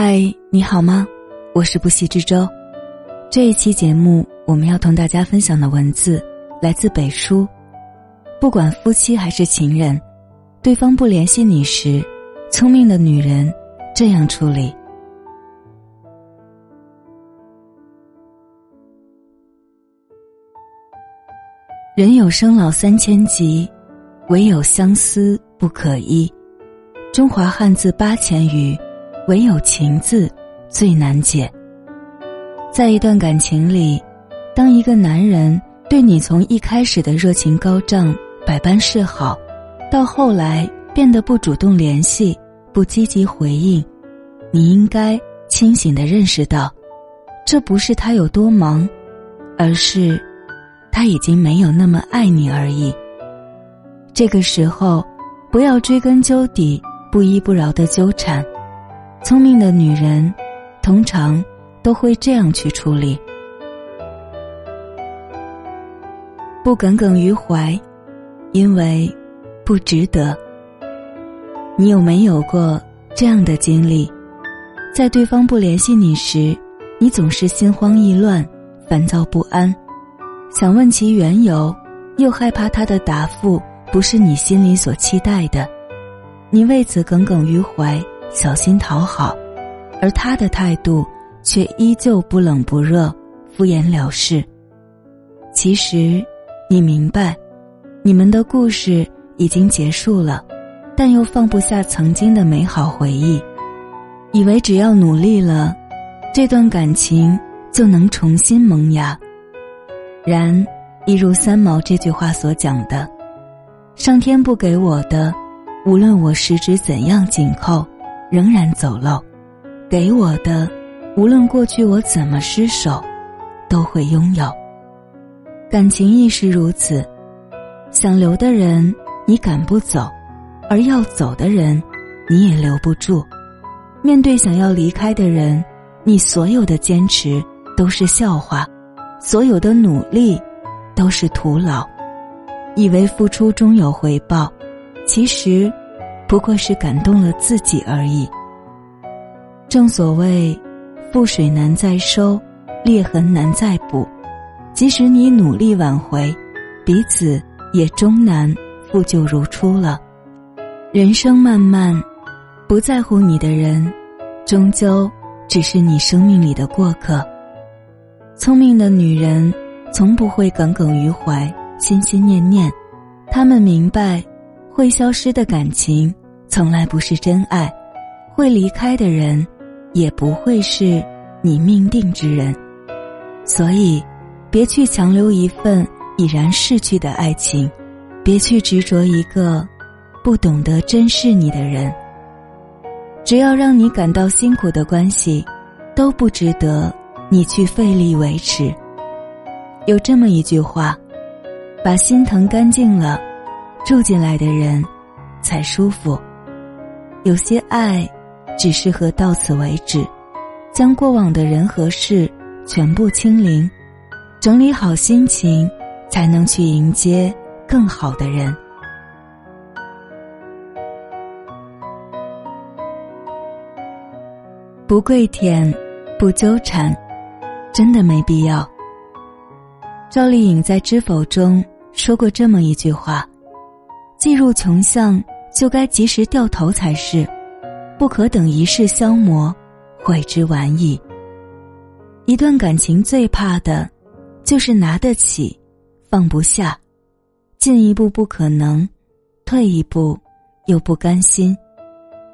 嗨，你好吗？我是不息之舟。这一期节目，我们要同大家分享的文字来自北书。不管夫妻还是情人，对方不联系你时，聪明的女人这样处理：人有生老三千疾，唯有相思不可医。中华汉字八千余。唯有情字最难解。在一段感情里，当一个男人对你从一开始的热情高涨、百般示好，到后来变得不主动联系、不积极回应，你应该清醒的认识到，这不是他有多忙，而是他已经没有那么爱你而已。这个时候，不要追根究底、不依不饶的纠缠。聪明的女人，通常都会这样去处理：不耿耿于怀，因为不值得。你有没有过这样的经历？在对方不联系你时，你总是心慌意乱、烦躁不安，想问其缘由，又害怕他的答复不是你心里所期待的，你为此耿耿于怀。小心讨好，而他的态度却依旧不冷不热，敷衍了事。其实，你明白，你们的故事已经结束了，但又放不下曾经的美好回忆，以为只要努力了，这段感情就能重新萌芽。然，一如三毛这句话所讲的：“上天不给我的，无论我十指怎样紧扣。”仍然走漏，给我的，无论过去我怎么失手，都会拥有。感情亦是如此，想留的人你赶不走，而要走的人你也留不住。面对想要离开的人，你所有的坚持都是笑话，所有的努力都是徒劳。以为付出终有回报，其实。不过是感动了自己而已。正所谓，覆水难再收，裂痕难再补。即使你努力挽回，彼此也终难复旧如初了。人生漫漫，不在乎你的人，终究只是你生命里的过客。聪明的女人，从不会耿耿于怀、心心念念。她们明白。会消失的感情，从来不是真爱；会离开的人，也不会是你命定之人。所以，别去强留一份已然逝去的爱情，别去执着一个不懂得珍视你的人。只要让你感到辛苦的关系，都不值得你去费力维持。有这么一句话：把心疼干净了。住进来的人，才舒服。有些爱，只适合到此为止，将过往的人和事全部清零，整理好心情，才能去迎接更好的人。不跪舔，不纠缠，真的没必要。赵丽颖在《知否》中说过这么一句话。既入穷巷，就该及时掉头才是，不可等一世消磨，悔之晚矣。一段感情最怕的，就是拿得起，放不下，进一步不可能，退一步又不甘心，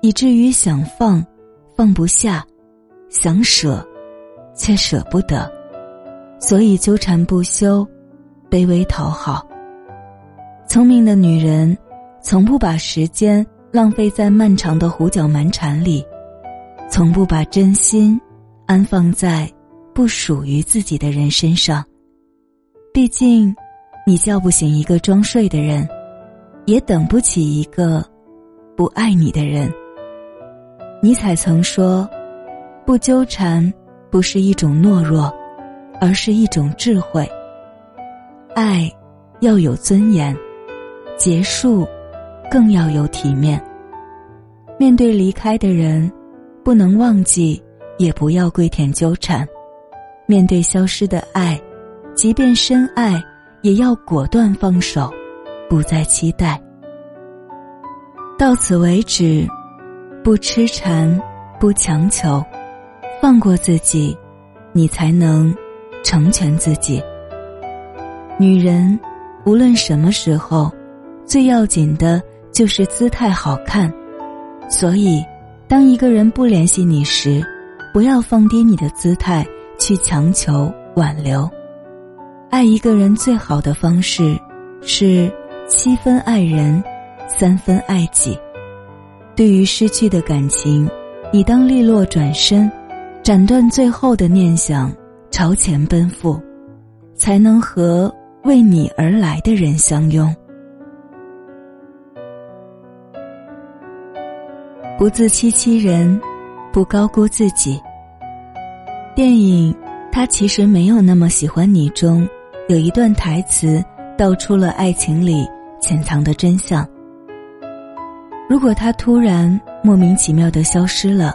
以至于想放，放不下，想舍，却舍不得，所以纠缠不休，卑微讨好。聪明的女人，从不把时间浪费在漫长的胡搅蛮缠里，从不把真心安放在不属于自己的人身上。毕竟，你叫不醒一个装睡的人，也等不起一个不爱你的人。尼采曾说：“不纠缠不是一种懦弱，而是一种智慧。爱要有尊严。”结束，更要有体面。面对离开的人，不能忘记，也不要跪舔纠缠。面对消失的爱，即便深爱，也要果断放手，不再期待。到此为止，不痴缠，不强求，放过自己，你才能成全自己。女人，无论什么时候，最要紧的就是姿态好看。所以，当一个人不联系你时，不要放低你的姿态去强求挽留。爱一个人最好的方式，是七分爱人，三分爱己。对于失去的感情，你当利落转身，斩断最后的念想，朝前奔赴，才能和。为你而来的人相拥，不自欺欺人，不高估自己。电影《他其实没有那么喜欢你》中有一段台词道出了爱情里潜藏的真相。如果他突然莫名其妙的消失了，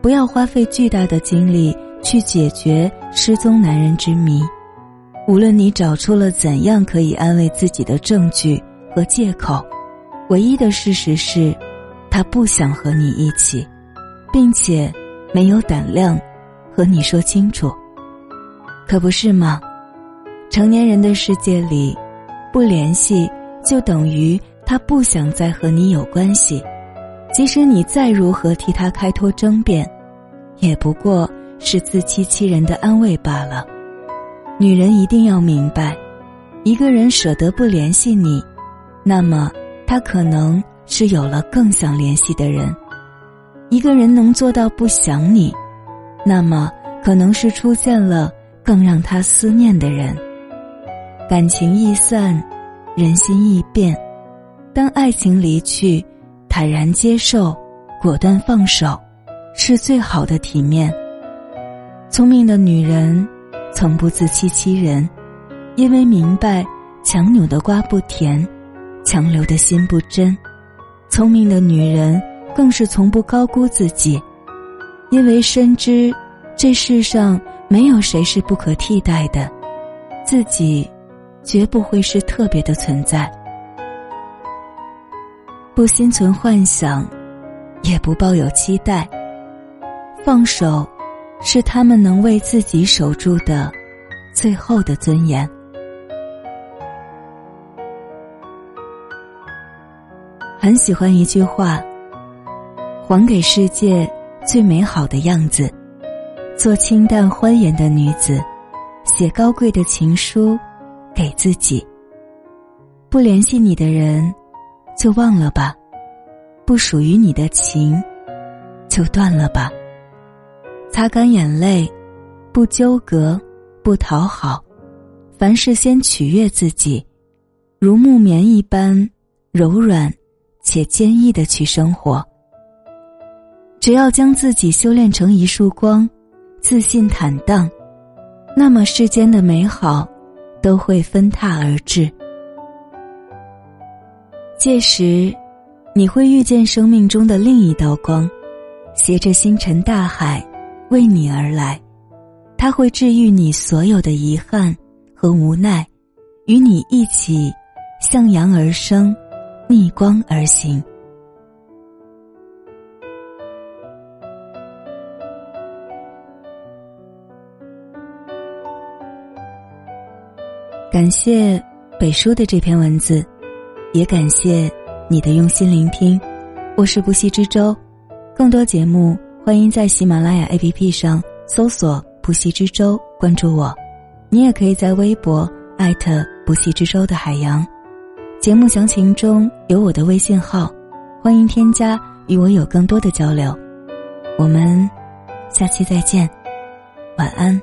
不要花费巨大的精力去解决失踪男人之谜。无论你找出了怎样可以安慰自己的证据和借口，唯一的事实是，他不想和你一起，并且没有胆量和你说清楚。可不是吗？成年人的世界里，不联系就等于他不想再和你有关系，即使你再如何替他开脱争辩，也不过是自欺欺人的安慰罢了。女人一定要明白，一个人舍得不联系你，那么他可能是有了更想联系的人；一个人能做到不想你，那么可能是出现了更让他思念的人。感情易散，人心易变，当爱情离去，坦然接受，果断放手，是最好的体面。聪明的女人。从不自欺欺人，因为明白强扭的瓜不甜，强留的心不真。聪明的女人更是从不高估自己，因为深知这世上没有谁是不可替代的，自己绝不会是特别的存在。不心存幻想，也不抱有期待，放手。是他们能为自己守住的最后的尊严。很喜欢一句话：“还给世界最美好的样子，做清淡欢颜的女子，写高贵的情书给自己。不联系你的人，就忘了吧；不属于你的情，就断了吧。”擦干眼泪，不纠葛，不讨好，凡事先取悦自己，如木棉一般柔软且坚毅的去生活。只要将自己修炼成一束光，自信坦荡，那么世间的美好都会纷沓而至。届时，你会遇见生命中的另一道光，携着星辰大海。为你而来，他会治愈你所有的遗憾和无奈，与你一起向阳而生，逆光而行。感谢北叔的这篇文字，也感谢你的用心聆听。我是不息之舟，更多节目。欢迎在喜马拉雅 APP 上搜索“不息之舟”，关注我。你也可以在微博艾特“不息之舟”的海洋。节目详情中有我的微信号，欢迎添加与我有更多的交流。我们下期再见，晚安。